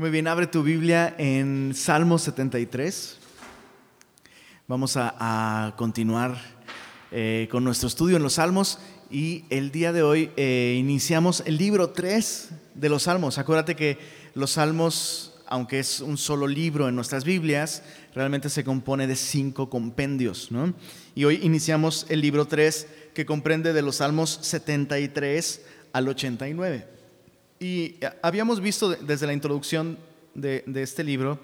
Muy bien, abre tu Biblia en Salmo 73. Vamos a, continuar eh, con nuestro estudio en los Salmos y el día de hoy eh, iniciamos el libro 3 de los Salmos. Acuérdate que los Salmos, aunque es un solo libro en nuestras Biblias, realmente se compone de cinco compendios. ¿no? Y hoy iniciamos el libro 3 que comprende de los Salmos 73 al 89. Y habíamos visto desde la introducción de, este libro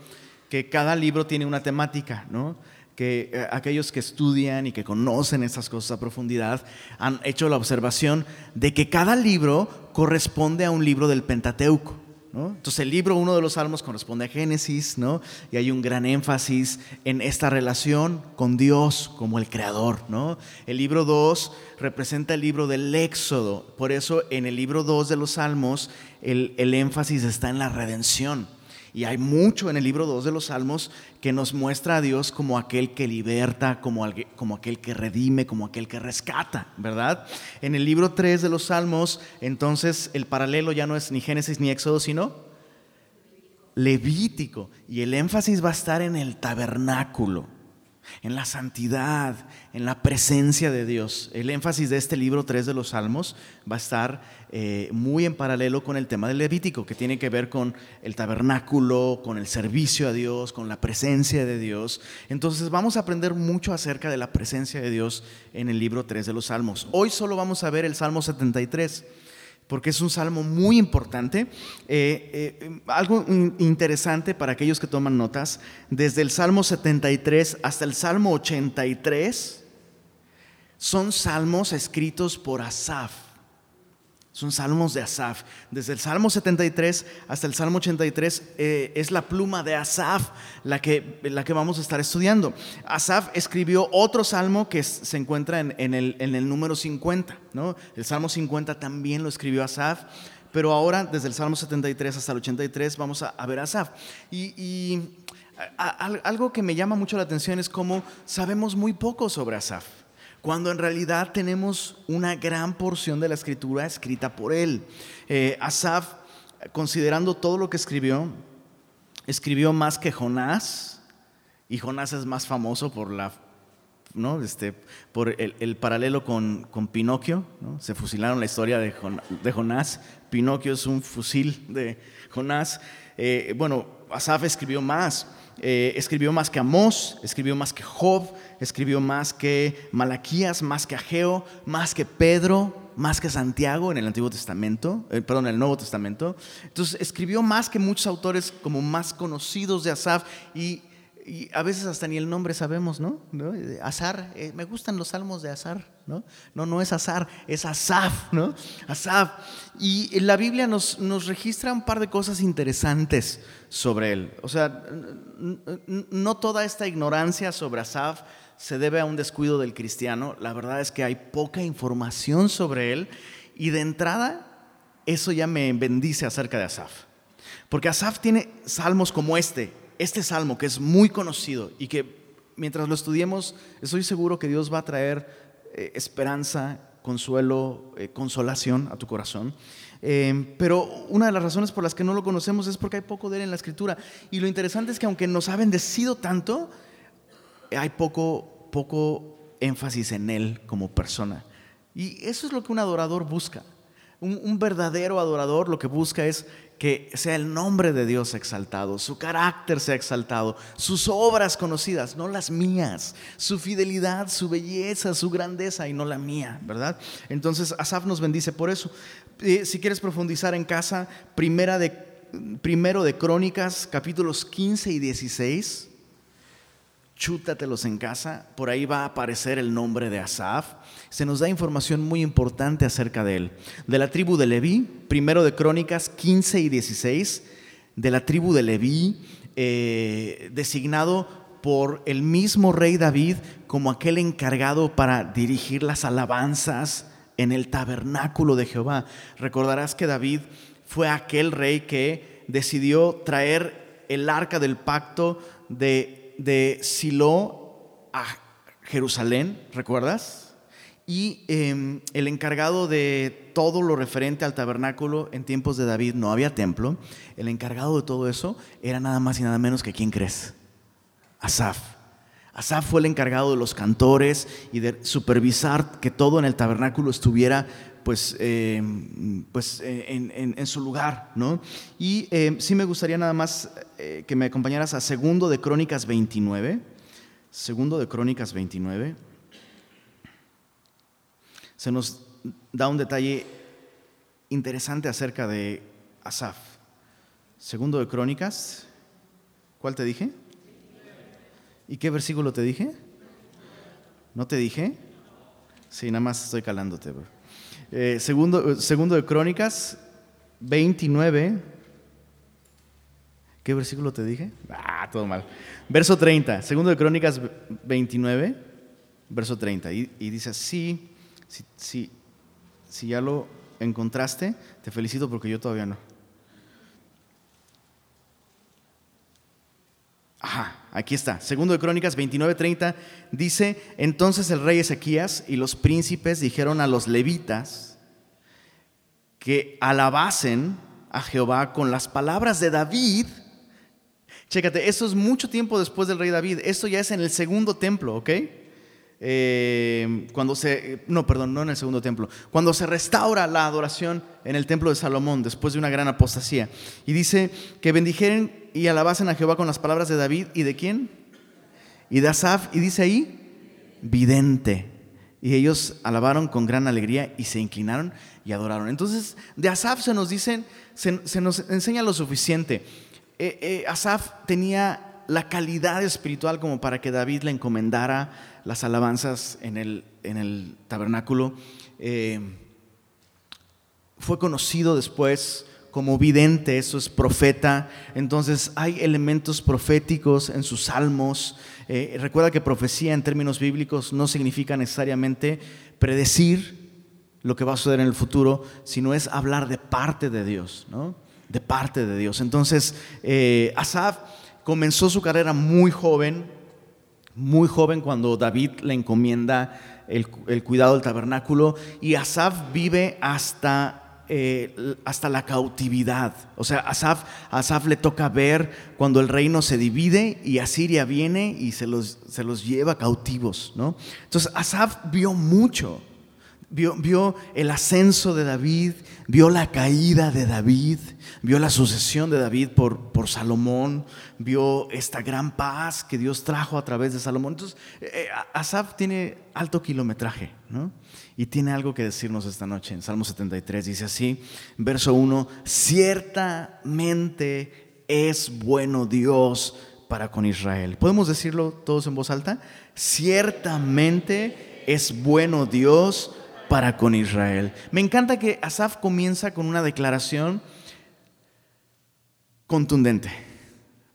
que cada libro tiene una temática, ¿no? que eh, aquellos que estudian y que conocen esas cosas a profundidad han hecho la observación de que cada libro corresponde a un libro del Pentateuco. Entonces el libro uno de los salmos corresponde a Génesis, ¿no? Y hay un gran énfasis en esta relación con Dios como el creador, ¿no? El libro 2 representa el libro del Éxodo, por eso en el libro 2 de los salmos el, el énfasis está en la redención. Y hay mucho en el libro 2 de los Salmos que nos muestra a Dios como aquel que liberta, como, aquel que redime, como aquel que rescata, ¿verdad? En el libro 3 de los Salmos, entonces el paralelo ya no es ni Génesis ni Éxodo, sino Levítico. Y el énfasis va a estar en el tabernáculo en la santidad, en la presencia de Dios. El énfasis de este libro 3 de los Salmos va a estar eh, muy en paralelo con el tema del Levítico, que tiene que ver con el tabernáculo, con el servicio a Dios, con la presencia de Dios. Entonces vamos a aprender mucho acerca de la presencia de Dios en el libro 3 de los Salmos. Hoy solo vamos a ver el Salmo 73 porque es un salmo muy importante. Eh, eh, algo interesante para aquellos que toman notas, desde el Salmo 73 hasta el Salmo 83, son salmos escritos por Asaf. Son salmos de Asaf. Desde el Salmo 73 hasta el Salmo 83 eh, es la pluma de Asaf la que, la que vamos a estar estudiando. Asaf escribió otro salmo que se encuentra en, el, número 50. ¿no? El Salmo 50 también lo escribió Asaf. Pero ahora, desde el Salmo 73 hasta el 83, vamos a, ver a Asaf. Y, algo que me llama mucho la atención es cómo sabemos muy poco sobre Asaf cuando en realidad tenemos una gran porción de la escritura escrita por él. Eh, Asaf, considerando todo lo que escribió, escribió más que Jonás, y Jonás es más famoso por la ¿no? Este, por el, paralelo con, con Pinocchio, ¿no? se fusilaron la historia de, de, Jonás, Pinocchio es un fusil de Jonás. Eh, bueno, Asaf escribió más, eh, escribió más que Amós, escribió más que Job, escribió más que Malaquías, más que Ageo, más que Pedro, más que Santiago en el Antiguo Testamento, eh, perdón, en el Nuevo Testamento. Entonces escribió más que muchos autores como más conocidos de Asaf y, a veces hasta ni el nombre sabemos, ¿no? Azar, eh, me gustan los salmos de Azar, ¿no? No, no es Azar, es Asaf, ¿no? Asaf. Y la Biblia nos, nos registra un par de cosas interesantes sobre él. O sea, no toda esta ignorancia sobre Asaf se debe a un descuido del cristiano. La verdad es que hay poca información sobre él y de entrada eso ya me bendice acerca de Asaf. Porque Asaf tiene salmos como este, este salmo que es muy conocido y que mientras lo estudiemos estoy seguro que Dios va a traer eh, esperanza, consuelo, eh, consolación a tu corazón. Eh, pero una de las razones por las que no lo conocemos es porque hay poco de él en la escritura. Y lo interesante es que aunque nos ha bendecido tanto, hay poco, poco énfasis en Él como persona. Y eso es lo que un adorador busca. Un, verdadero adorador lo que busca es que sea el nombre de Dios exaltado, su carácter sea exaltado, sus obras conocidas, no las mías, su fidelidad, su belleza, su grandeza y no la mía, ¿verdad? Entonces Asaf nos bendice por eso. Eh, si quieres profundizar en casa, de, primero de Crónicas, capítulos 15 y 16 chútatelos en casa, por ahí va a aparecer el nombre de Asaf. Se nos da información muy importante acerca de él. De la tribu de Leví, primero de Crónicas 15 y 16, de la tribu de Leví, eh, designado por el mismo rey David como aquel encargado para dirigir las alabanzas en el tabernáculo de Jehová. Recordarás que David fue aquel rey que decidió traer el arca del pacto de de Silo a Jerusalén, ¿recuerdas? Y em, el encargado de todo lo referente al tabernáculo en tiempos de David no había templo. El encargado de todo eso era nada más y nada menos que quién crees? Asaf. Asaf fue el encargado de los cantores y de supervisar que todo en el tabernáculo estuviera pues, em, pues eh, en, su lugar. ¿no? Y em, sí me gustaría nada más eh, que me acompañaras a segundo de Crónicas 29. Segundo de Crónicas 29 se nos da un detalle interesante acerca de Asaf. Segundo de Crónicas, ¿cuál te dije? ¿Y qué versículo te dije? ¿No te dije? Sí, nada más estoy calándote. Eh, segundo, segundo de Crónicas 29. ¿Qué versículo te dije? Ah, todo mal. Verso 30. Segundo de Crónicas 29, verso 30. Y, y dice así. Si, si, ya lo encontraste, te felicito porque yo todavía no. Ajá, aquí está. Segundo de Crónicas 29:30 dice, entonces el rey Ezequías y los príncipes dijeron a los levitas que alabasen a Jehová con las palabras de David. Chécate, esto es mucho tiempo después del rey David. Esto ya es en el segundo templo, ¿ok? Eh, cuando se, no, perdón, no en el segundo templo, cuando se restaura la adoración en el templo de Salomón después de una gran apostasía. Y dice que bendijeren y alabasen a Jehová con las palabras de David y de quién? Y de Asaf, y dice ahí, vidente. Y ellos alabaron con gran alegría y se inclinaron y adoraron. Entonces, de Asaf se nos dicen, se, nos enseña lo suficiente. Eh, eh, Asaf tenía la calidad espiritual como para que David le encomendara las alabanzas en el, en el tabernáculo. Eh, fue conocido después como vidente, eso es profeta. Entonces hay elementos proféticos en sus salmos. Eh, recuerda que profecía en términos bíblicos no significa necesariamente predecir lo que va a suceder en el futuro, sino es hablar de parte de Dios, ¿no? De parte de Dios. Entonces, eh, Asaf comenzó su carrera muy joven, muy joven cuando David le encomienda el, cuidado del tabernáculo y Asaf vive hasta, eh, hasta la cautividad. O sea, Asaf, Asaf le toca ver cuando el reino se divide y Asiria viene y se los, se los lleva cautivos. ¿no? Entonces, Asaf vio mucho. Vio, el ascenso de David, vio la caída de David, vio la sucesión de David por, por Salomón, vio esta gran paz que Dios trajo a través de Salomón. Entonces, eh, eh, Asaf tiene alto kilometraje, ¿no? Y tiene algo que decirnos esta noche en Salmo 73. Dice así, verso 1, ciertamente es bueno Dios para con Israel. ¿Podemos decirlo todos en voz alta? Ciertamente es bueno Dios para con Israel. Me encanta que Asaf comienza con una declaración contundente.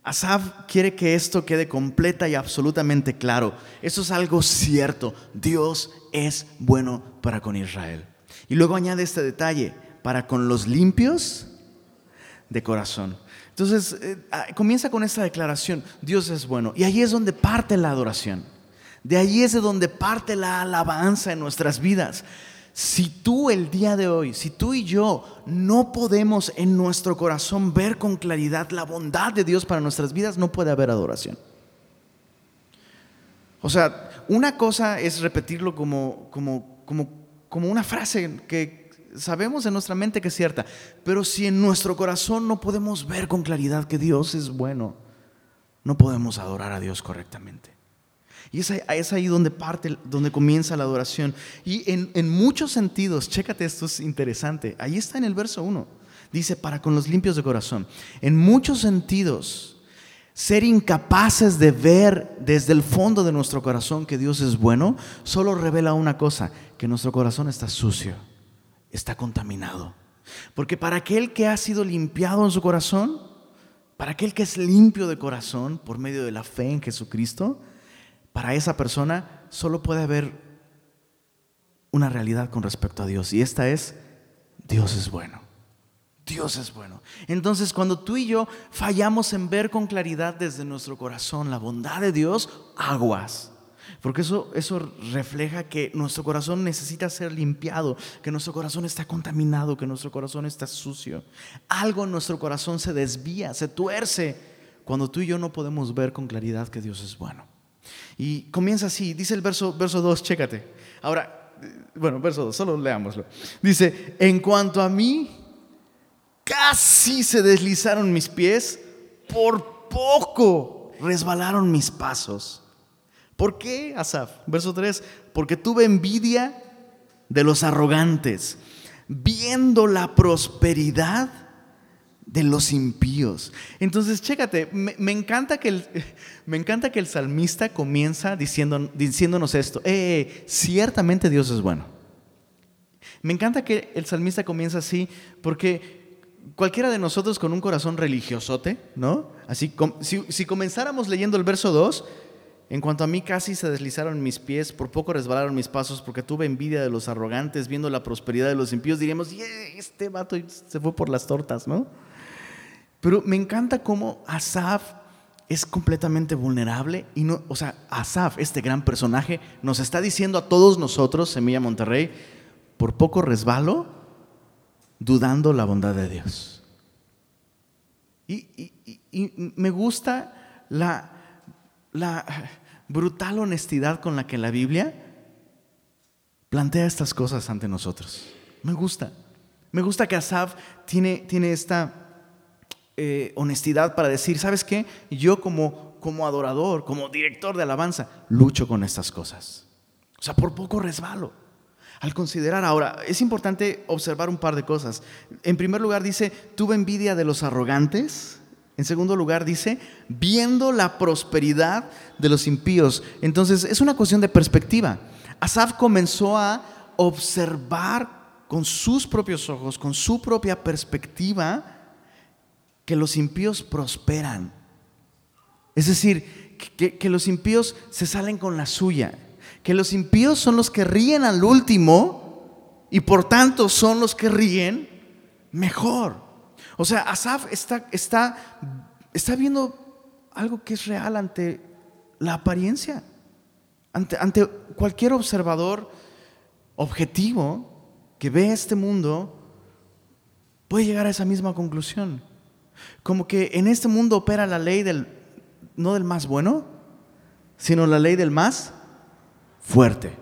Asaf quiere que esto quede completa y absolutamente claro. Eso es algo cierto. Dios es bueno para con Israel. Y luego añade este detalle, para con los limpios de corazón. Entonces, eh, ah, comienza con esta declaración, Dios es bueno. Y ahí es donde parte la adoración. De ahí es de donde parte la alabanza en nuestras vidas. Si tú el día de hoy, si tú y yo no podemos en nuestro corazón ver con claridad la bondad de Dios para nuestras vidas, no puede haber adoración. O sea, una cosa es repetirlo como, como, como, como una frase que sabemos en nuestra mente que es cierta, pero si en nuestro corazón no podemos ver con claridad que Dios es bueno, no podemos adorar a Dios correctamente. Y es ahí, donde parte, donde comienza la adoración. Y en, muchos sentidos, chécate, esto es interesante. Ahí está en el verso 1. Dice, para con los limpios de corazón. En muchos sentidos, ser incapaces de ver desde el fondo de nuestro corazón que Dios es bueno, solo revela una cosa, que nuestro corazón está sucio, está contaminado. Porque para aquel que ha sido limpiado en su corazón, para aquel que es limpio de corazón por medio de la fe en Jesucristo, para esa persona solo puede haber una realidad con respecto a Dios. Y esta es, Dios es bueno. Dios es bueno. Entonces, cuando tú y yo fallamos en ver con claridad desde nuestro corazón la bondad de Dios, aguas. Porque eso, eso refleja que nuestro corazón necesita ser limpiado, que nuestro corazón está contaminado, que nuestro corazón está sucio. Algo en nuestro corazón se desvía, se tuerce, cuando tú y yo no podemos ver con claridad que Dios es bueno. Y comienza así, dice el verso, verso 2, chécate. Ahora, bueno, verso 2, solo leámoslo. Dice, en cuanto a mí, casi se deslizaron mis pies, por poco resbalaron mis pasos. ¿Por qué, Asaf? Verso 3, porque tuve envidia de los arrogantes, viendo la prosperidad de los impíos. Entonces, chécate, me, encanta, que el, me encanta que el salmista comienza diciéndonos esto, eh, ciertamente Dios es bueno. Me encanta que el salmista comienza así, porque cualquiera de nosotros con un corazón religiosote, ¿no? Así, si, comenzáramos leyendo el verso 2, en cuanto a mí casi se deslizaron mis pies, por poco resbalaron mis pasos, porque tuve envidia de los arrogantes, viendo la prosperidad de los impíos, diríamos, este vato se fue por las tortas, ¿no? Pero me encanta cómo Asaf es completamente vulnerable y no, o sea, Asaf, este gran personaje, nos está diciendo a todos nosotros, Semilla Monterrey, por poco resbalo, dudando la bondad de Dios. y me gusta la, la brutal honestidad con la que la Biblia plantea estas cosas ante nosotros. Me gusta. Me gusta que Asaf tiene, tiene esta eh, honestidad para decir, ¿sabes qué? Yo como, como adorador, como director de alabanza, lucho con estas cosas. O sea, por poco resbalo. Al considerar ahora, es importante observar un par de cosas. En primer lugar dice, tuve envidia de los arrogantes en segundo lugar dice, viendo la prosperidad de los impíos. Entonces es una cuestión de perspectiva. Asaf comenzó a observar con sus propios ojos, con su propia perspectiva, que los impíos prosperan. Es decir, que, los impíos se salen con la suya, que los impíos son los que ríen al último y por tanto son los que ríen mejor. O sea, Asaf está, está, está viendo algo que es real ante la apariencia, ante, ante cualquier observador objetivo que ve este mundo, puede llegar a esa misma conclusión. Como que en este mundo opera la ley del, no del más bueno, sino la ley del más fuerte,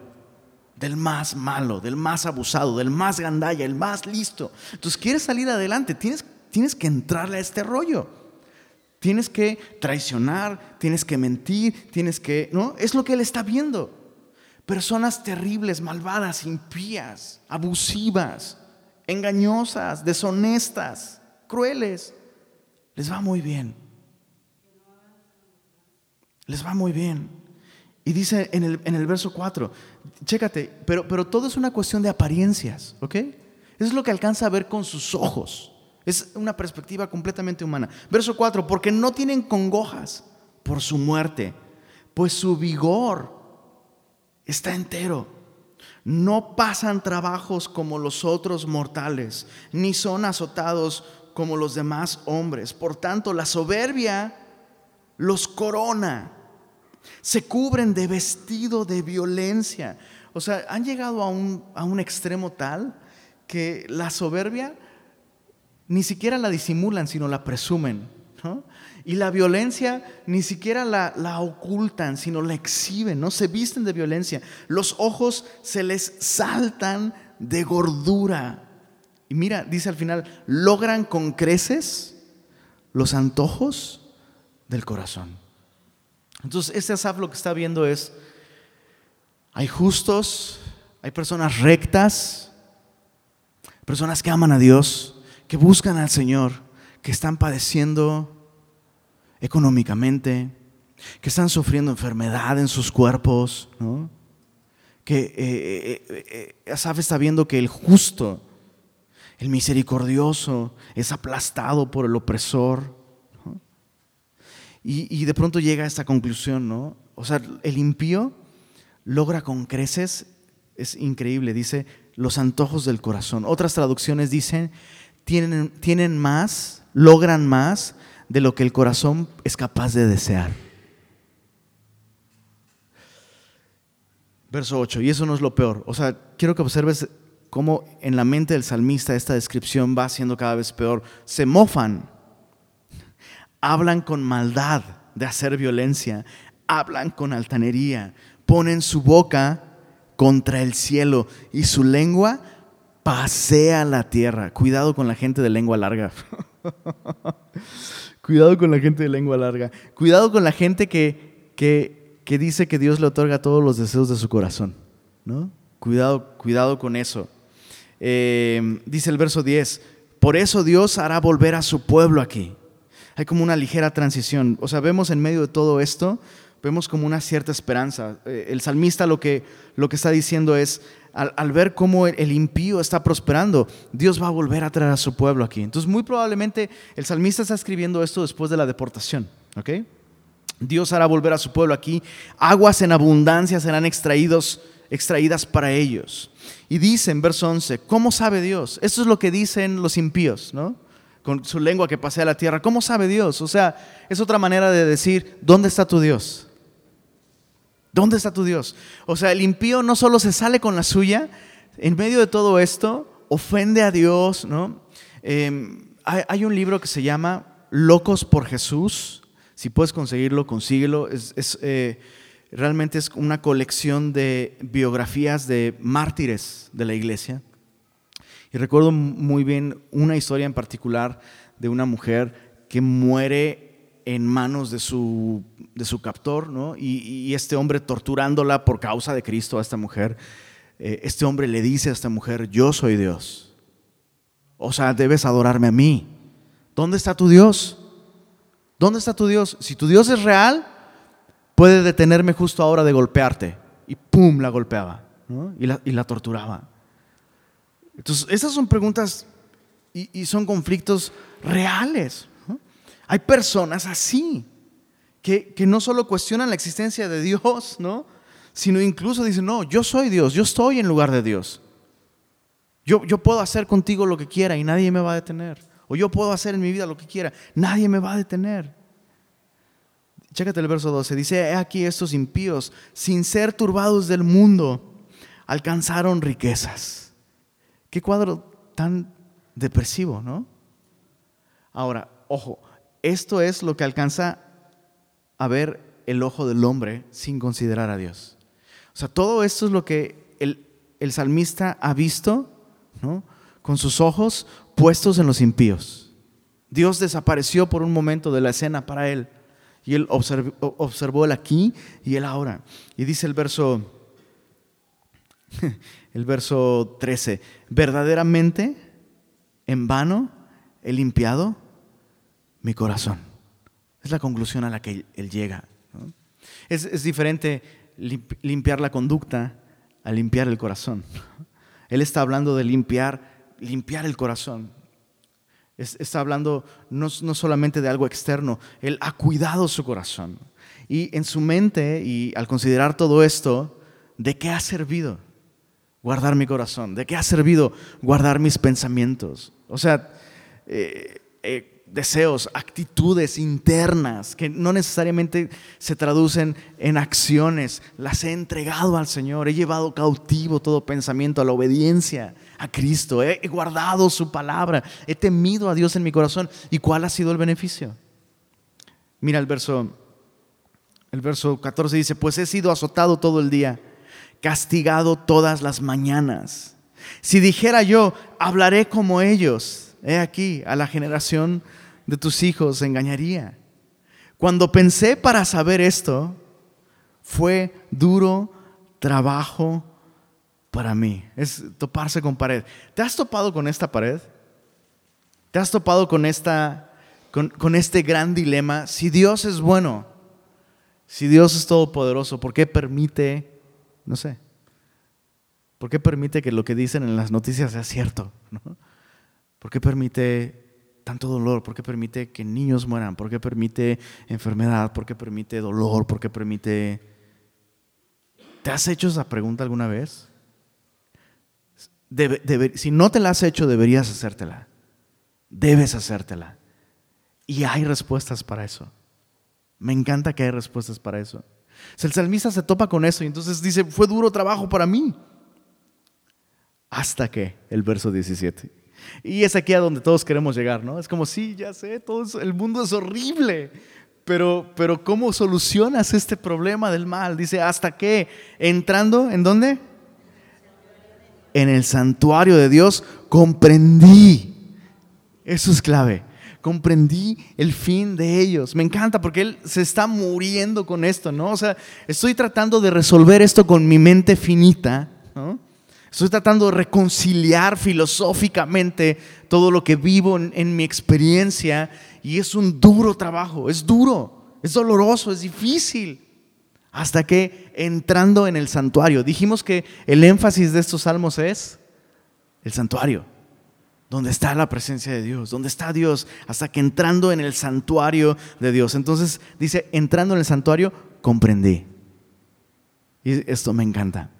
del más malo, del más abusado, del más gandalla, el más listo. Entonces, quieres salir adelante, tienes tienes que entrarle a este rollo. Tienes que traicionar, tienes que mentir, tienes que, ¿no? Es lo que él está viendo. Personas terribles, malvadas, impías, abusivas, engañosas, deshonestas, crueles. Les va muy bien. Les va muy bien. Y dice en el, en el verso 4, chécate, pero, pero todo es una cuestión de apariencias, ¿ok? Es lo que alcanza a ver con sus ojos. Es una perspectiva completamente humana. Verso 4, porque no tienen congojas por su muerte, pues su vigor está entero. No pasan trabajos como los otros mortales, ni son azotados como los demás hombres. Por tanto, la soberbia los corona. Se cubren de vestido de violencia. O sea, han llegado a un, a un extremo tal que la soberbia ni siquiera la disimulan, sino la presumen. Y la violencia ni siquiera la, la, ocultan, sino la exhiben, no se visten de violencia. Los ojos se les saltan de gordura. Y mira, dice al final, logran con creces los antojos del corazón. Entonces, este Asaf lo que está viendo es, hay justos, hay personas rectas, personas que aman a Dios, que buscan al Señor, que están padeciendo económicamente, que están sufriendo enfermedad en sus cuerpos, que eh, eh, eh, Asaf está viendo que el justo, el misericordioso, es aplastado por el opresor. Y, y, de pronto llega a esta conclusión, ¿no? O sea, el impío logra con creces, es increíble, dice, los antojos del corazón. Otras traducciones dicen tienen, tienen más, logran más de lo que el corazón es capaz de desear. Verso 8, y eso no es lo peor. O sea, quiero que observes cómo en la mente del salmista esta descripción va siendo cada vez peor. Se mofan, hablan con maldad de hacer violencia, hablan con altanería, ponen su boca contra el cielo y su lengua pasea la tierra. Cuidado con la gente de lengua larga. Cuidado con la gente de lengua larga. Cuidado con la gente que, que, dice que Dios le otorga todos los deseos de su corazón. ¿no? Cuidado, cuidado con eso. Eh, dice el verso 10, por eso Dios hará volver a su pueblo aquí. Hay como una ligera transición. O sea, vemos en medio de todo esto, vemos como una cierta esperanza. Eh, el salmista lo que, lo que está diciendo es, al, ver cómo el, impío está prosperando, Dios va a volver a traer a su pueblo aquí. Entonces, muy probablemente el salmista está escribiendo esto después de la deportación. ¿ok? Dios hará volver a su pueblo aquí. Aguas en abundancia serán extraídos, extraídas para ellos. Y dice en verso 11, ¿cómo sabe Dios? Esto es lo que dicen los impíos, ¿no? Con su lengua que pasea la tierra. ¿Cómo sabe Dios? O sea, es otra manera de decir, ¿dónde está tu Dios? ¿Dónde está tu Dios? O sea, el impío no solo se sale con la suya, en medio de todo esto, ofende a Dios, ¿no? Em, hay, un libro que se llama Locos por Jesús. Si puedes conseguirlo, consíguelo. Es, eh, realmente es una colección de biografías de mártires de la iglesia. Y recuerdo muy bien una historia en particular de una mujer que muere en manos de su, de su captor, ¿no? Y, este hombre torturándola por causa de Cristo a esta mujer, eh, este hombre le dice a esta mujer, yo soy Dios. O sea, debes adorarme a mí. ¿Dónde está tu Dios? ¿Dónde está tu Dios? Si tu Dios es real, puede detenerme justo ahora de golpearte. Y ¡pum! la golpeaba y, la, y, la, torturaba. Entonces, esas son preguntas y, y son conflictos reales. Hay personas así, que, no solo cuestionan la existencia de Dios, ¿no? sino incluso dicen, no, yo soy Dios, yo estoy en lugar de Dios. Yo, yo puedo hacer contigo lo que quiera y nadie me va a detener. O yo puedo hacer en mi vida lo que quiera, nadie me va a detener. Chécate el verso 12, dice, he aquí estos impíos, sin ser turbados del mundo, alcanzaron riquezas. Qué cuadro tan depresivo, ¿no? Ahora, ojo, esto es lo que alcanza a ver el ojo del hombre sin considerar a Dios. O sea, todo esto es lo que el, salmista ha visto con sus ojos puestos en los impíos. Dios desapareció por un momento de la escena para él. Y él observó, el aquí y el ahora. Y dice el verso, el verso 13, verdaderamente en vano he limpiado mi corazón. Es la conclusión a la que él llega. Es, diferente limpiar la conducta a limpiar el corazón. Él está hablando de limpiar, limpiar el corazón. Está hablando no, no solamente de algo externo, él ha cuidado su corazón. Y en su mente, y al considerar todo esto, ¿de qué ha servido guardar mi corazón? ¿De qué ha servido guardar mis pensamientos? O sea, eh, eh, deseos, actitudes internas que no necesariamente se traducen en acciones. Las he entregado al Señor, he llevado cautivo todo pensamiento a la obediencia a Cristo, he guardado su palabra, he temido a Dios en mi corazón. ¿Y cuál ha sido el beneficio? Mira el verso, el verso 14 dice, pues he sido azotado todo el día, castigado todas las mañanas. Si dijera yo, hablaré como ellos he aquí, a la generación de tus hijos engañaría. Cuando pensé para saber esto, fue duro trabajo para mí. Es toparse con pared. ¿Te has topado con esta pared? ¿Te has topado con, esta, con, este gran dilema? Si Dios es bueno, si Dios es todopoderoso, ¿por qué permite, no sé, por qué permite que lo que dicen en las noticias sea cierto? ¿no? ¿Por qué permite tanto dolor? ¿Por qué permite que niños mueran? ¿Por qué permite enfermedad? ¿Por qué permite dolor? ¿Por qué permite... ¿Te has hecho esa pregunta alguna vez? si no te la has hecho, deberías hacértela. Debes hacértela. Y hay respuestas para eso. Me encanta que hay respuestas para eso. el salmista se topa con eso y entonces dice, fue duro trabajo para mí. Hasta que, el verso 17. Y es aquí a donde todos queremos llegar, ¿no? Es como, sí, ya sé, todo el mundo es horrible, pero, pero ¿cómo solucionas este problema del mal? Dice, ¿hasta qué? Entrando, ¿en dónde? En el santuario de Dios comprendí. Eso es clave comprendí el fin de ellos. Me encanta porque él se está muriendo con esto, ¿no? O sea, estoy tratando de resolver esto con mi mente finita, ¿no? Estoy tratando de reconciliar filosóficamente todo lo que vivo en, en, mi experiencia y es un duro trabajo, es duro, es doloroso, es difícil. Hasta que entrando en el santuario, dijimos que el énfasis de estos salmos es el santuario donde está la presencia de Dios, donde está Dios, hasta que entrando en el santuario de Dios. Entonces dice, entrando en el santuario, comprendí. Y esto me encanta,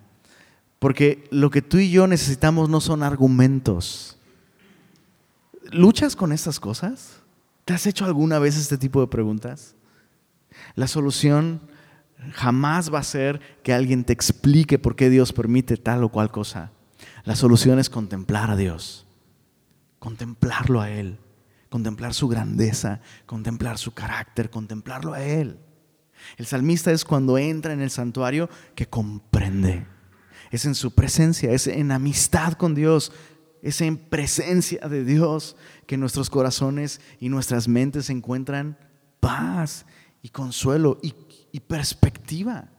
porque lo que tú y yo necesitamos no son argumentos. ¿Luchas con estas cosas? ¿Te has hecho alguna vez este tipo de preguntas? La solución jamás va a ser que alguien te explique por qué Dios permite tal o cual cosa. La solución es contemplar a Dios contemplarlo a Él, contemplar su grandeza, contemplar su carácter, contemplarlo a Él. El salmista es cuando entra en el santuario que comprende. Es en su presencia, es en amistad con Dios, es en presencia de Dios que nuestros corazones y nuestras mentes encuentran paz y consuelo y, perspectiva.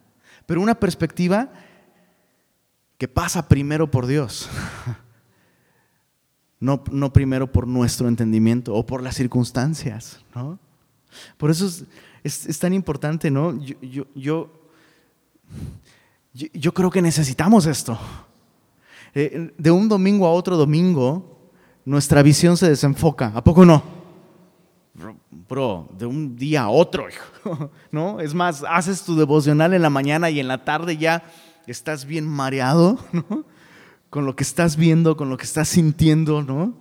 Pero una perspectiva que pasa primero por Dios. no, primero por nuestro entendimiento o por las circunstancias, ¿no? Por eso es, tan importante, ¿no? Yo, yo, creo que necesitamos esto. Eh, de un domingo a otro domingo, nuestra visión se desenfoca, ¿a poco no? Bro, de un día a otro, ¿no? Es más, haces tu devocional en la mañana y en la tarde ya estás bien mareado, ¿no? con lo que estás viendo, con lo que estás sintiendo, ¿no?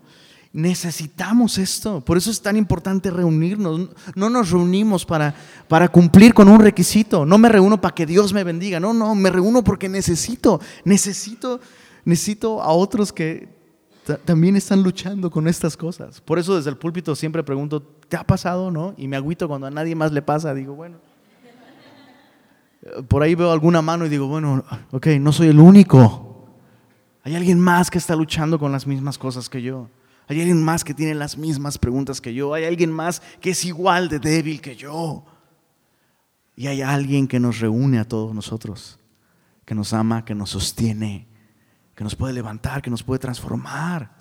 Necesitamos esto. Por eso es tan importante reunirnos. No nos reunimos para, para cumplir con un requisito. No me reúno para que Dios me bendiga. No, no, me reúno porque necesito, necesito, necesito a otros que también están luchando con estas cosas. Por eso desde el púlpito siempre pregunto, ¿te ha pasado, no? Y me agüito cuando a nadie más le pasa. Digo, bueno. Por ahí veo alguna mano y digo, bueno, ok, no soy el único. Hay alguien más que está luchando con las mismas cosas que yo. Hay alguien más que tiene las mismas preguntas que yo. Hay alguien más que es igual de débil que yo. Y hay alguien que nos reúne a todos nosotros, que nos ama, que nos sostiene, que nos puede levantar, que nos puede transformar,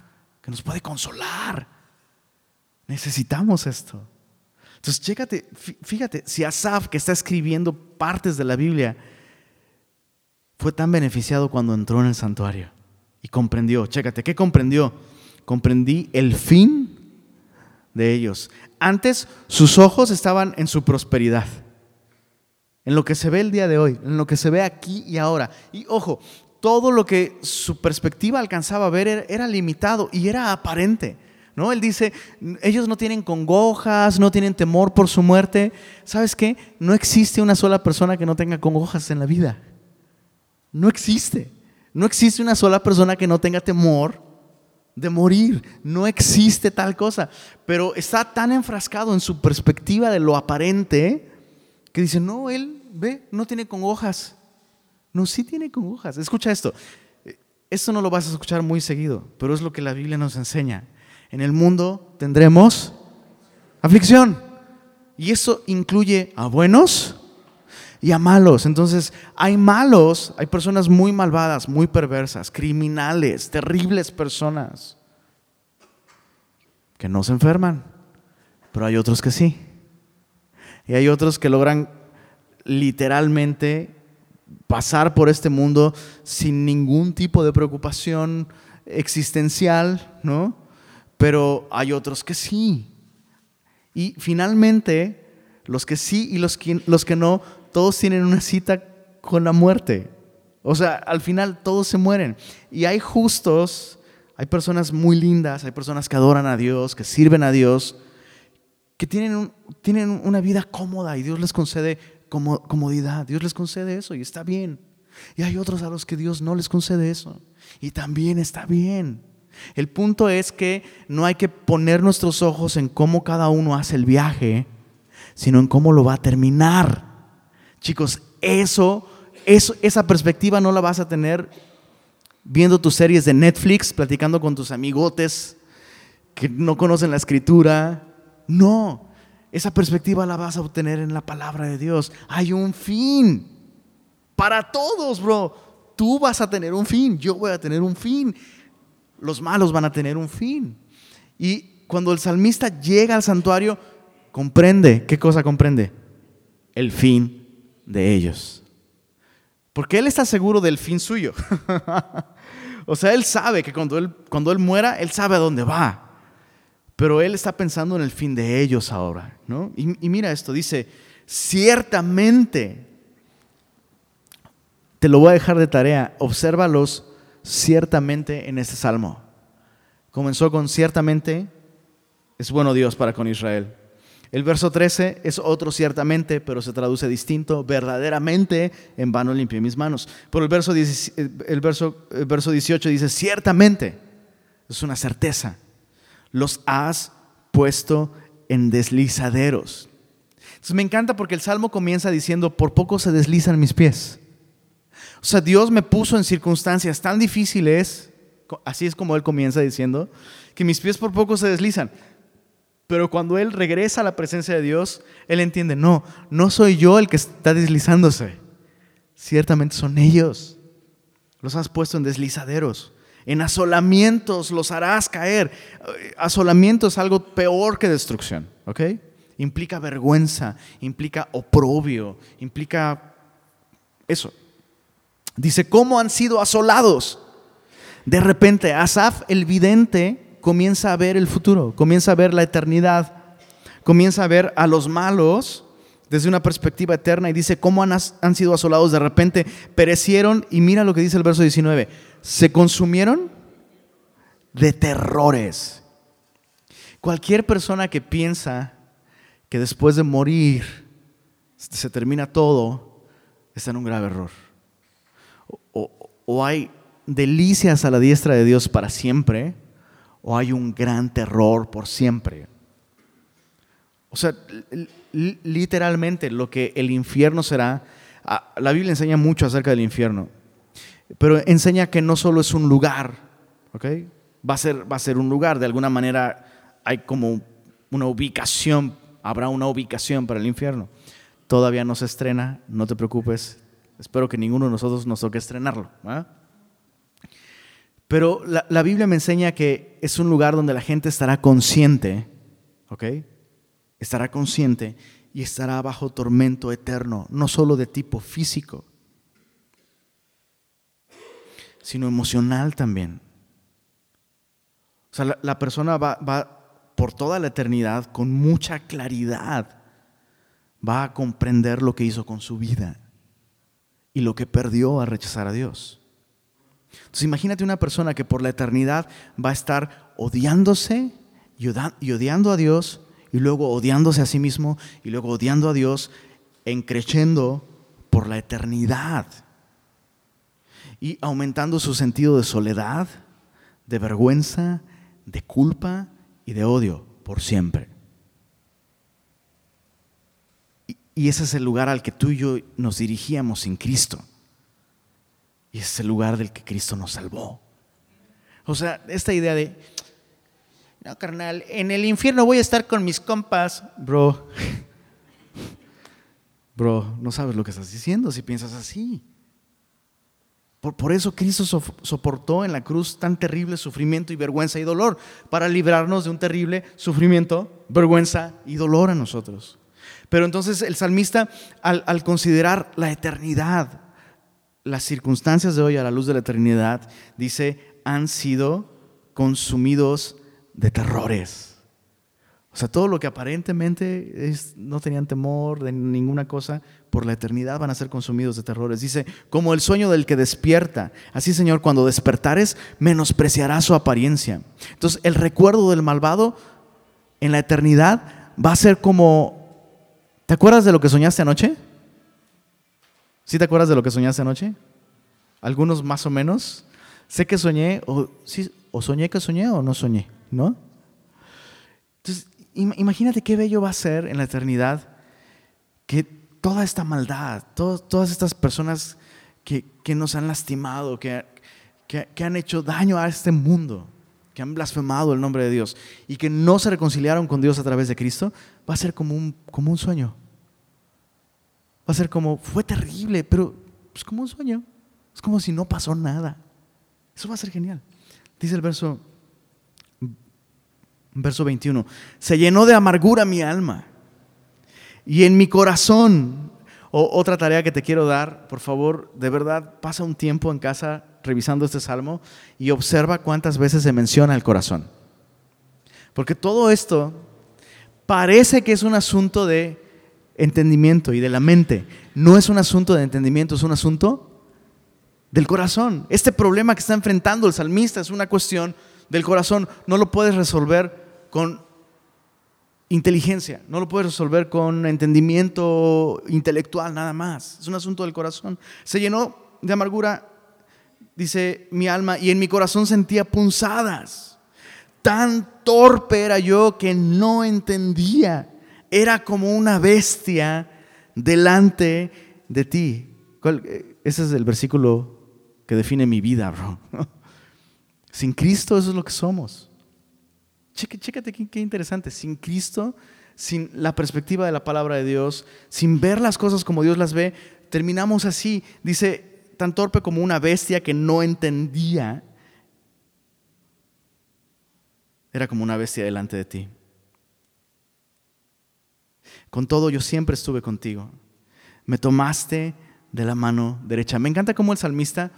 que nos puede consolar. Necesitamos esto. Entonces, chécate, fíjate, si Asaf, que está escribiendo partes de la Biblia, fue tan beneficiado cuando entró en el santuario. Y comprendió, chécate, ¿qué comprendió? Comprendí el fin de ellos. Antes sus ojos estaban en su prosperidad, en lo que se ve el día de hoy, en lo que se ve aquí y ahora. Y ojo, todo lo que su perspectiva alcanzaba a ver era, limitado y era aparente. ¿No? Él dice, ellos no tienen congojas, no tienen temor por su muerte. ¿Sabes qué? No existe una sola persona que no tenga congojas en la vida. No existe. No existe una sola persona que no tenga temor de morir. No existe tal cosa. Pero está tan enfrascado en su perspectiva de lo aparente que dice, no, él ve, no tiene congojas. No, sí tiene congojas. Escucha esto. Esto no lo vas a escuchar muy seguido, pero es lo que la Biblia nos enseña. En el mundo tendremos aflicción. Y eso incluye a buenos y a malos. Entonces, hay malos, hay personas muy malvadas, muy perversas, criminales, terribles personas que no se enferman, pero hay otros que sí. Y hay otros que logran literalmente pasar por este mundo sin ningún tipo de preocupación existencial, ¿no? Pero hay otros que sí. Y finalmente, los que sí y los que, los que no todos tienen una cita con la muerte. O sea, al final todos se mueren. Y hay justos, hay personas muy lindas, hay personas que adoran a Dios, que sirven a Dios, que tienen, tienen una vida cómoda y Dios les concede comodidad. Dios les concede eso y está bien. Y hay otros a los que Dios no les concede eso. Y también está bien. El punto es que no hay que poner nuestros ojos en cómo cada uno hace el viaje, sino en cómo lo va a terminar. Chicos, eso, eso esa perspectiva no la vas a tener viendo tus series de Netflix, platicando con tus amigotes que no conocen la escritura. No, esa perspectiva la vas a obtener en la palabra de Dios. Hay un fin para todos, bro. Tú vas a tener un fin, yo voy a tener un fin, los malos van a tener un fin. Y cuando el salmista llega al santuario, comprende, ¿qué cosa comprende? El fin de ellos. Porque él está seguro del fin suyo. o sea, él sabe que cuando él, cuando él muera, él sabe a dónde va. Pero él está pensando en el fin de ellos ahora, ¿no? Y, mira esto, dice, ciertamente, te lo voy a dejar de tarea, obsérvalos ciertamente en este salmo. Comenzó con ciertamente, es bueno Dios para con Israel. El verso 13 es otro ciertamente, pero se traduce distinto, verdaderamente en vano limpié mis manos. Pero el verso, el verso, verso 18 dice, ciertamente, es una certeza los has puesto en deslizaderos. Entonces me encanta porque el salmo comienza diciendo, por poco se deslizan mis pies. O sea, Dios me puso en circunstancias tan difíciles, así es como Él comienza diciendo, que mis pies por poco se deslizan. Pero cuando Él regresa a la presencia de Dios, Él entiende, no, no soy yo el que está deslizándose. Ciertamente son ellos. Los has puesto en deslizaderos. En asolamientos los harás caer. Asolamiento es algo peor que destrucción, ¿ok? Implica vergüenza, implica oprobio, implica eso. Dice, ¿cómo han sido asolados? De repente, Asaf, el vidente, comienza a ver el futuro, comienza a ver la eternidad, comienza a ver a los malos desde una perspectiva eterna y dice, ¿cómo han, sido asolados? De repente perecieron y mira lo que dice el verso 19 se consumieron de terrores. Cualquier persona que piensa que después de morir se termina todo, está en un grave error. O, hay delicias a la diestra de Dios para siempre, o hay un gran terror por siempre. O sea, literalmente lo que el infierno será, la Biblia enseña mucho acerca del infierno. Pero enseña que no solo es un lugar, ¿ok? Va a ser, va a ser un lugar, de alguna manera hay como una ubicación, habrá una ubicación para el infierno. Todavía no se estrena, no te preocupes, espero que ninguno de nosotros nos toque estrenarlo. Pero la, Biblia me enseña que es un lugar donde la gente estará consciente, ¿ok? Estará consciente y estará bajo tormento eterno, no solo de tipo físico, sino emocional también. O sea, la, persona va, va por toda la eternidad con mucha claridad, va a comprender lo que hizo con su vida y lo que perdió a rechazar a Dios. Entonces imagínate una persona que por la eternidad va a estar odiándose y odiando a Dios y luego odiándose a sí mismo y luego odiando a Dios, encrechendo por la eternidad y aumentando su sentido de soledad, de vergüenza, de culpa y de odio por siempre. Y ese es el lugar al que tú y yo nos dirigíamos sin Cristo. Y es el lugar del que Cristo nos salvó. O sea, esta idea de, no, carnal, en el infierno voy a estar con mis compas, bro. Bro, no sabes lo que estás diciendo si piensas así. Por, eso Cristo soportó en la cruz tan terrible sufrimiento y vergüenza y dolor, para librarnos de un terrible sufrimiento, vergüenza y dolor a nosotros. Pero entonces el salmista, al, al considerar la eternidad, las circunstancias de hoy a la luz de la eternidad, dice, han sido consumidos de terrores. O sea, todo lo que aparentemente es, no tenían temor de ninguna cosa, por la eternidad van a ser consumidos de terrores. Dice, como el sueño del que despierta. Así, Señor, cuando despertares, menospreciarás su apariencia. Entonces, el recuerdo del malvado en la eternidad va a ser como, ¿te acuerdas de lo que soñaste anoche? ¿Sí te acuerdas de lo que soñaste anoche? Algunos más o menos. Sé que soñé, o, sí, o soñé que soñé o no soñé, ¿no? Entonces, imagínate qué bello va a ser en la eternidad que toda esta maldad, todas estas personas que, nos han lastimado, que, que, han hecho daño a este mundo, que han blasfemado el nombre de Dios y que no se reconciliaron con Dios a través de Cristo, va a ser como un, como un sueño. Va a ser como, fue terrible, pero es como un sueño. Es como si no pasó nada. Eso va a ser genial. Dice el verso, verso 21, se llenó de amargura mi alma y en mi corazón, otra tarea que te quiero dar, por favor, de verdad, pasa un tiempo en casa revisando este salmo y observa cuántas veces se menciona el corazón. Porque todo esto parece que es un asunto de entendimiento y de la mente. No es un asunto de entendimiento, es un asunto del corazón. Este problema que está enfrentando el salmista es una cuestión del corazón. No lo puedes resolver con inteligencia, no lo puedes resolver con entendimiento intelectual nada más. Es un asunto del corazón. Se llenó de amargura, dice mi alma, y en mi corazón sentía punzadas. Tan torpe era yo que no entendía. Era como una bestia delante de ti. Ese es el versículo que define mi vida, bro. Sin Cristo eso es lo que somos. Chécate qué interesante. Sin Cristo, sin la perspectiva de la palabra de Dios, sin ver las cosas como Dios las ve, terminamos así. Dice, tan torpe como una bestia que no entendía. Era como una bestia delante de ti. Con todo, yo siempre estuve contigo. Me tomaste de la mano derecha. Me encanta cómo el salmista,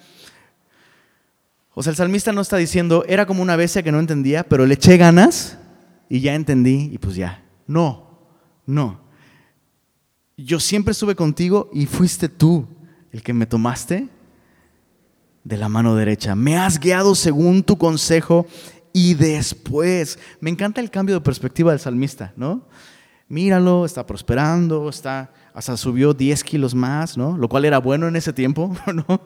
o sea, el salmista no está diciendo, era como una bestia que no entendía, pero le eché ganas y ya entendí y pues ya. No, no. Yo siempre estuve contigo y fuiste tú el que me tomaste de la mano derecha. Me has guiado según tu consejo y después. Me encanta el cambio de perspectiva del salmista, ¿no? Míralo, está prosperando, está hasta subió 10 kilos más, ¿no? Lo cual era bueno en ese tiempo, ¿no?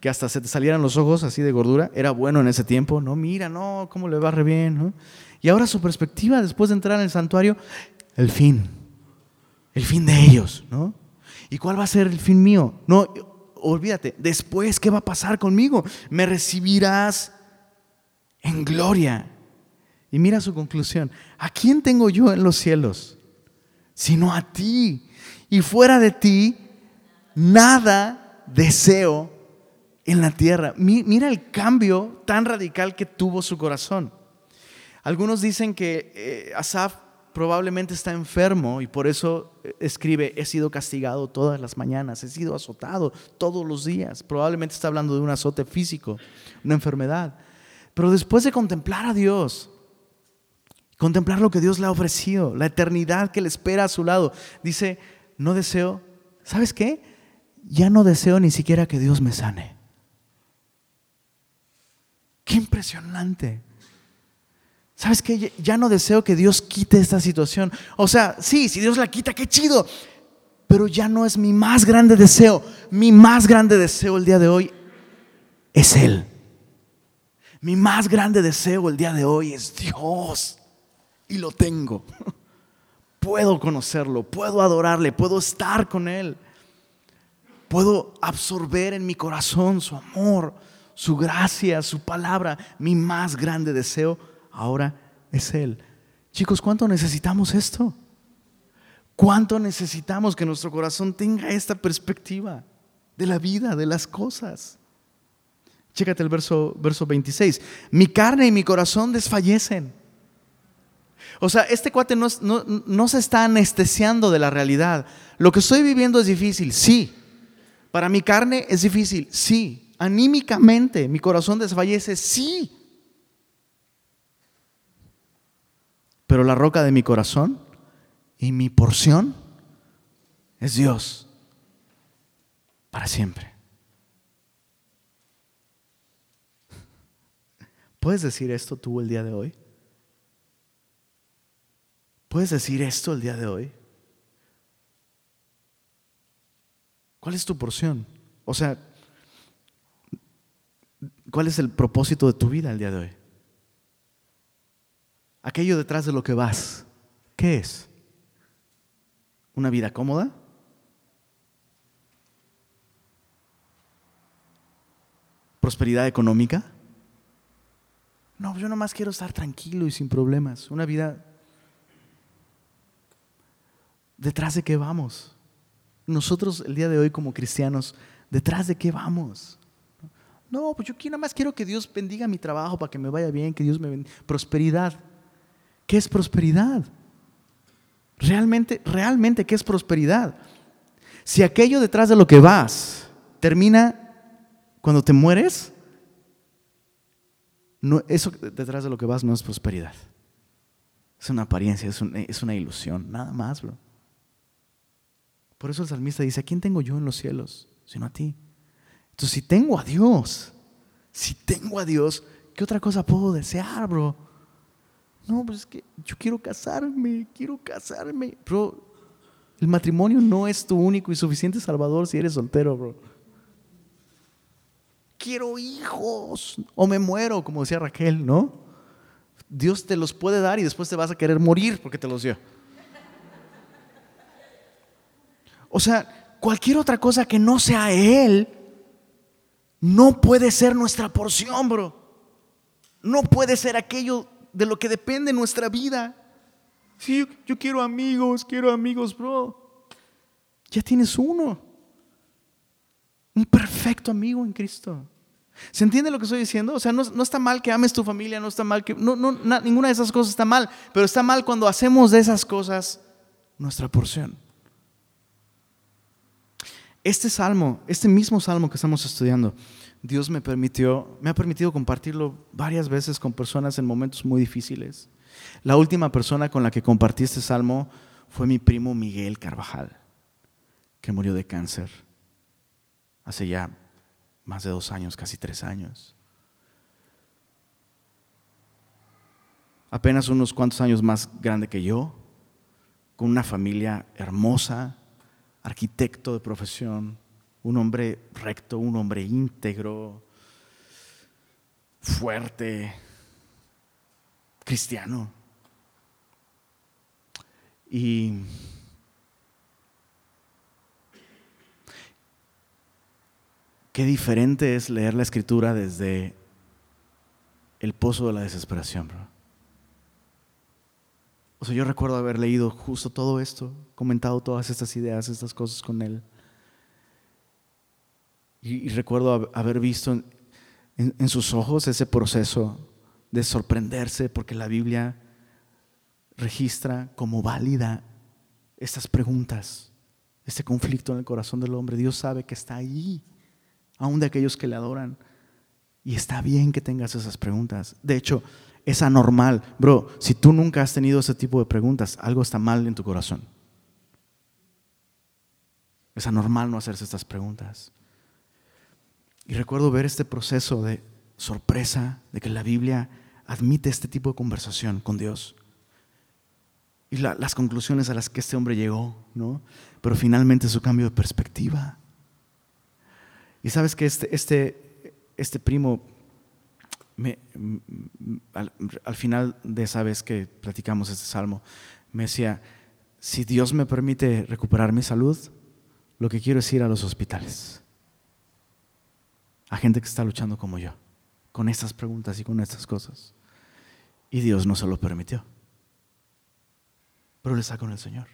Que hasta se te salieran los ojos así de gordura, era bueno en ese tiempo, ¿no? Mira, no, cómo le va re bien. Y ahora su perspectiva después de entrar en el santuario, el fin, el fin de ellos, ¿no? ¿Y cuál va a ser el fin mío? No, olvídate, después, ¿qué va a pasar conmigo? Me recibirás en gloria. Y mira su conclusión, ¿a quién tengo yo en los cielos? Sino a ti y fuera de ti nada deseo en la tierra. Mira el cambio tan radical que tuvo su corazón. Algunos dicen que eh, Asaf probablemente está enfermo y por eso eh, escribe, he sido castigado todas las mañanas, he sido azotado todos los días. Probablemente está hablando de un azote físico, una enfermedad. Pero después de contemplar a Dios, contemplar lo que Dios le ha ofrecido, la eternidad que le espera a su lado, dice, no deseo, ¿sabes qué? Ya no deseo ni siquiera que Dios me sane. Qué impresionante. ¿Sabes qué? Ya no deseo que Dios quite esta situación. O sea, sí, si Dios la quita, qué chido. Pero ya no es mi más grande deseo. Mi más grande deseo el día de hoy es Él. Mi más grande deseo el día de hoy es Dios. Y lo tengo. puedo conocerlo, puedo adorarle, puedo estar con Él. Puedo absorber en mi corazón su amor, su gracia, su palabra. Mi más grande deseo ahora es Él. Chicos, ¿cuánto necesitamos esto? ¿Cuánto necesitamos que nuestro corazón tenga esta perspectiva de la vida, de las cosas? Chécate el verso, verso 26. Mi carne y mi corazón desfallecen o sea, este cuate no, se está anestesiando de la realidad. Lo que estoy viviendo es difícil, sí. Para mi carne es difícil, sí. Anímicamente, mi corazón desfallece, sí. Pero la roca de mi corazón y mi porción es Dios para siempre. ¿Puedes decir esto tú el día de hoy? ¿Puedes decir esto el día de hoy? ¿Cuál es tu porción? O sea, ¿cuál es el propósito de tu vida el día de hoy? Aquello detrás de lo que vas, ¿qué es? ¿Una vida cómoda? ¿Prosperidad económica? No, yo nomás quiero estar tranquilo y sin problemas. Una vida detrás de qué vamos. Nosotros el día de hoy como cristianos, detrás de qué vamos. No, pues yo nada más quiero que Dios bendiga mi trabajo para que me vaya bien, que Dios me bendiga. Prosperidad. ¿Qué es prosperidad? Realmente, realmente, ¿qué es prosperidad? Si aquello detrás de lo que vas termina cuando te mueres, no, eso detrás de lo que vas no es prosperidad. Es una apariencia, es, es una ilusión, nada más, bro. Por eso el salmista dice, ¿a quién tengo yo en los cielos? Sino a ti. Entonces, si tengo a Dios, si tengo a Dios, ¿qué otra cosa puedo desear, bro? No, pues es que yo quiero casarme, quiero casarme. Bro, el matrimonio no es tu único y suficiente salvador si eres soltero, bro. Quiero hijos o me muero, como decía Raquel, ¿no? Dios te los puede dar y después te vas a querer morir porque te los dio. O sea, cualquier otra cosa que no sea Él no puede ser nuestra porción, bro. No puede ser aquello de lo que depende nuestra vida. Sí, yo, yo quiero amigos, quiero amigos, bro. Ya tienes uno. Un perfecto amigo en Cristo. ¿Se entiende lo que estoy diciendo? O sea, no, no está mal que ames tu familia, no está mal que... No, no, ninguna de esas cosas está mal, pero está mal cuando hacemos de esas cosas nuestra porción. Este salmo, este mismo salmo que estamos estudiando, Dios me permitió, me ha permitido compartirlo varias veces con personas en momentos muy difíciles. La última persona con la que compartí este salmo fue mi primo Miguel Carvajal, que murió de cáncer hace ya más de dos años, casi tres años. Apenas unos cuantos años más grande que yo, con una familia hermosa, arquitecto de profesión, un hombre recto, un hombre íntegro, fuerte, cristiano. Y qué diferente es leer la escritura desde el pozo de la desesperación, bro. O sea, yo recuerdo haber leído justo todo esto, comentado todas estas ideas, estas cosas con él. Y, recuerdo haber visto en, sus ojos ese proceso de sorprenderse porque la Biblia registra como válida estas preguntas, este conflicto en el corazón del hombre. Dios sabe que está ahí, aún de aquellos que le adoran. Y está bien que tengas esas preguntas. De hecho, es anormal. Bro, si tú nunca has tenido ese tipo de preguntas, algo está mal en tu corazón. Es anormal no hacerse estas preguntas. Y recuerdo ver este proceso de sorpresa, de que la Biblia admite este tipo de conversación con Dios. Y las conclusiones a las que este hombre llegó, ¿no? Pero finalmente su cambio de perspectiva. Y sabes que este, este, este primo me, al, final de esa vez que platicamos este salmo, me decía, si Dios me permite recuperar mi salud, lo que quiero es ir a los hospitales, a gente que está luchando como yo, con estas preguntas y con estas cosas. Y Dios no se lo permitió, pero le está con el Señor.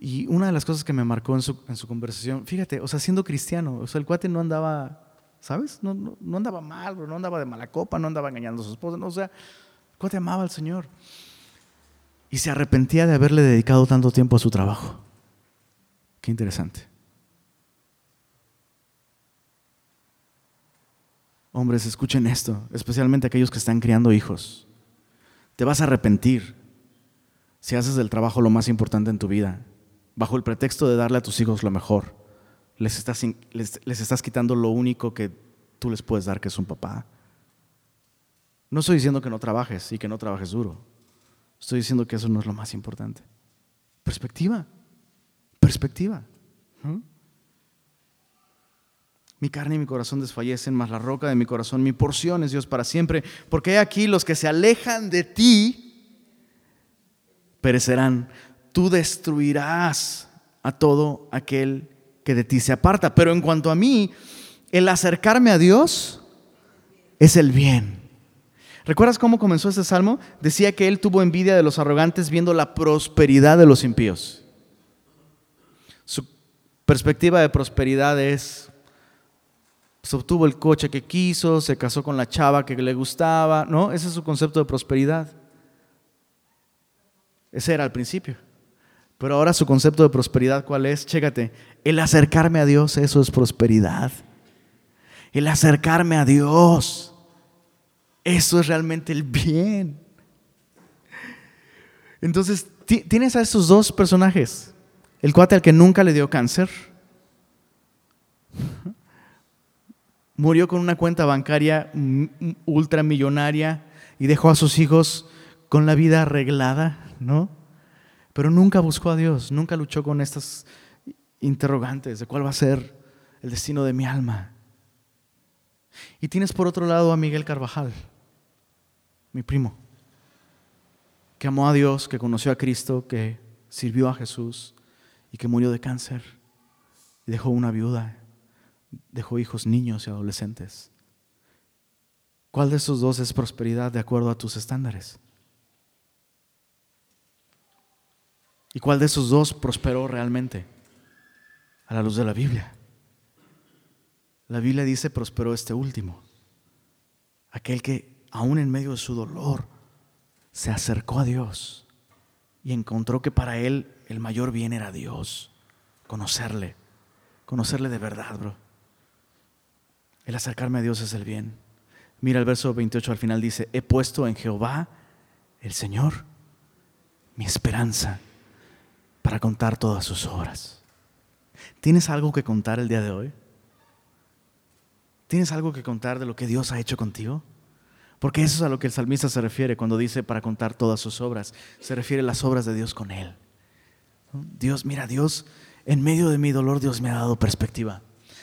Y una de las cosas que me marcó en su, en su conversación, fíjate, o sea, siendo cristiano, o sea, el cuate no andaba ¿Sabes? No, no, andaba mal, no andaba de mala copa, no andaba engañando a su esposa, no, o sea, te amaba al Señor. Y se arrepentía de haberle dedicado tanto tiempo a su trabajo. Qué interesante. Hombres, escuchen esto, especialmente aquellos que están criando hijos. Te vas a arrepentir si haces del trabajo lo más importante en tu vida, bajo el pretexto de darle a tus hijos lo mejor les estás, les, estás quitando lo único que tú les puedes dar, que es un papá. No estoy diciendo que no trabajes y que no trabajes duro. Estoy diciendo que eso no es lo más importante. Perspectiva. perspectiva. Mi carne y mi corazón desfallecen, mas la roca de mi corazón, mi porción es Dios para siempre. Porque aquí los que se alejan de ti perecerán. Tú destruirás a todo aquel que de ti se aparta. Pero en cuanto a mí, el acercarme a Dios es el bien. ¿Recuerdas cómo comenzó este salmo? Decía que él tuvo envidia de los arrogantes viendo la prosperidad de los impíos. Su perspectiva de prosperidad es obtuvo el coche que quiso, se casó con la chava que le gustaba, ¿no? Ese es su concepto de prosperidad. Ese era al principio. Pero ahora su concepto de prosperidad, ¿cuál es? Chécate, el acercarme a Dios, eso es prosperidad. El acercarme a Dios, eso es realmente el bien. Entonces, tienes a esos dos personajes. El cuate al que nunca le dio cáncer murió con una cuenta bancaria ultramillonaria y dejó a sus hijos con la vida arreglada, ¿no? Pero nunca buscó a Dios, nunca luchó con estas interrogantes de cuál va a ser el destino de mi alma. Y tienes por otro lado a Miguel Carvajal, mi primo, que amó a Dios, que conoció a Cristo, que sirvió a Jesús y que murió de cáncer y dejó una viuda dejó hijos niños y adolescentes. ¿Cuál de esos dos es prosperidad de acuerdo a tus estándares? ¿Y cuál de esos dos prosperó realmente a la luz de la Biblia? La Biblia dice prosperó este último, aquel que aún en medio de su dolor se acercó a Dios y encontró que para él el mayor bien era Dios, conocerle, conocerle de verdad, bro. El acercarme a Dios es el bien. Mira el verso 28 al final dice, he puesto en Jehová, el Señor, mi esperanza para contar todas sus obras. ¿Tienes algo que contar el día de hoy? ¿Tienes algo que contar de lo que Dios ha hecho contigo? Porque eso es a lo que el salmista se refiere cuando dice para contar todas sus obras. Se refiere a las obras de Dios con él. Dios, mira, Dios, en medio de mi dolor, Dios me ha dado perspectiva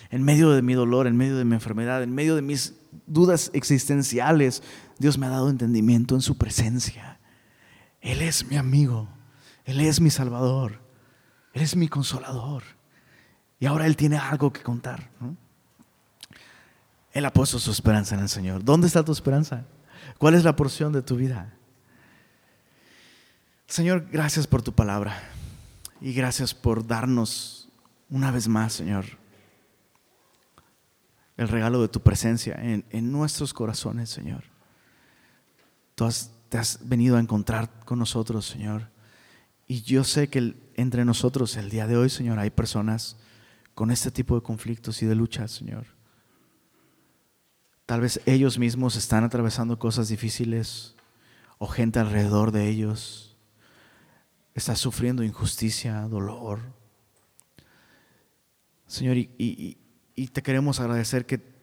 en medio de mi dolor, en medio de mi enfermedad, en medio de mis dudas existenciales, Dios me ha dado entendimiento en su presencia. Él es mi amigo, Él es mi salvador, Él es mi consolador. Y ahora Él tiene algo que contar. Él ha puesto su esperanza en el Señor. ¿Dónde está tu esperanza? ¿Cuál es la porción de tu vida? Señor, gracias por tu palabra y gracias por darnos una vez más, Señor, el regalo de tu presencia en, nuestros corazones, Señor. Tú te has venido a encontrar con nosotros, Señor. Y yo sé que entre nosotros el día de hoy, Señor, hay personas con este tipo de conflictos y de luchas, Señor. Tal vez ellos mismos están atravesando cosas difíciles o gente alrededor de ellos está sufriendo injusticia, dolor. Señor, y, te queremos agradecer que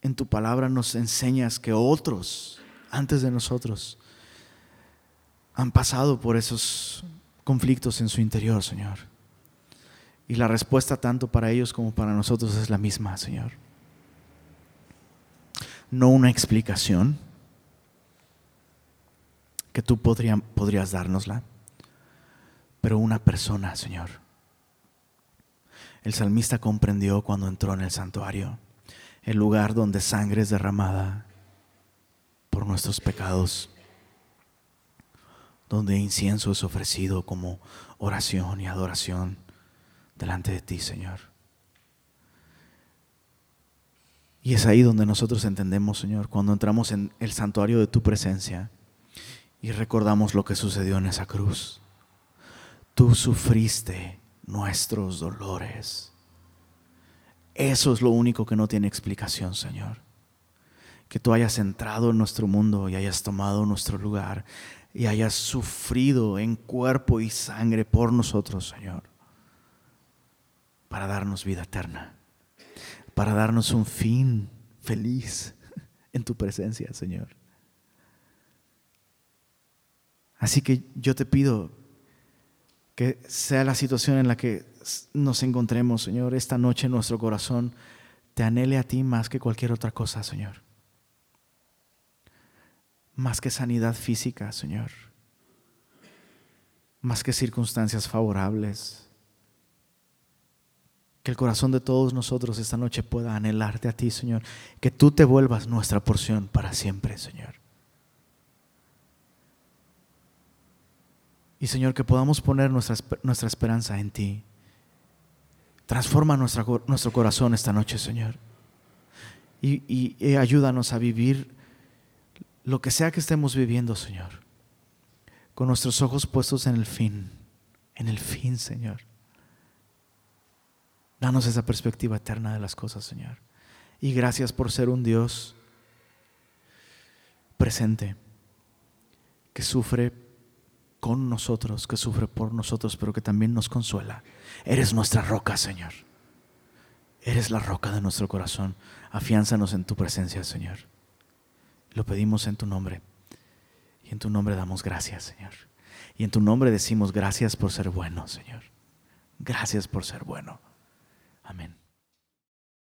en tu palabra nos enseñas que otros, antes de nosotros, han pasado por esos conflictos en su interior, Señor. Y la respuesta tanto para ellos como para nosotros es la misma, Señor. No una explicación que tú podrías dárnosla, pero una persona, Señor el salmista comprendió cuando entró en el santuario, el lugar donde sangre es derramada por nuestros pecados, donde incienso es ofrecido como oración y adoración delante de ti, Señor. Y es ahí donde nosotros entendemos, Señor, cuando entramos en el santuario de tu presencia y recordamos lo que sucedió en esa cruz. Tú sufriste nuestros dolores. Eso es lo único que no tiene explicación, Señor. Que tú hayas entrado en nuestro mundo y hayas tomado nuestro lugar y hayas sufrido en cuerpo y sangre por nosotros, Señor, para darnos vida eterna, para darnos un fin feliz en tu presencia, Señor. Así que yo te pido que sea la situación en la que nos encontremos, Señor, esta noche en nuestro corazón te anhele a ti más que cualquier otra cosa, Señor. Más que sanidad física, Señor. Más que circunstancias favorables. Que el corazón de todos nosotros esta noche pueda anhelarte a ti, Señor. Que tú te vuelvas nuestra porción para siempre, Señor. Y Señor, que podamos poner nuestra, nuestra esperanza en ti. Transforma nuestro corazón esta noche, Señor. Y, y ayúdanos a vivir lo que sea que estemos viviendo, Señor. Con nuestros ojos puestos en el fin. En el fin, Señor. Danos esa perspectiva eterna de las cosas, Señor. Y gracias por ser un Dios presente, que sufre con nosotros, que sufre por nosotros, pero que también nos consuela. Eres nuestra roca, Señor. Eres la roca de nuestro corazón. Afiánzanos en tu presencia, Señor. Lo pedimos en tu nombre. Y en tu nombre damos gracias, Señor. Y en tu nombre decimos gracias por ser bueno, Señor. Gracias por ser bueno. Amén.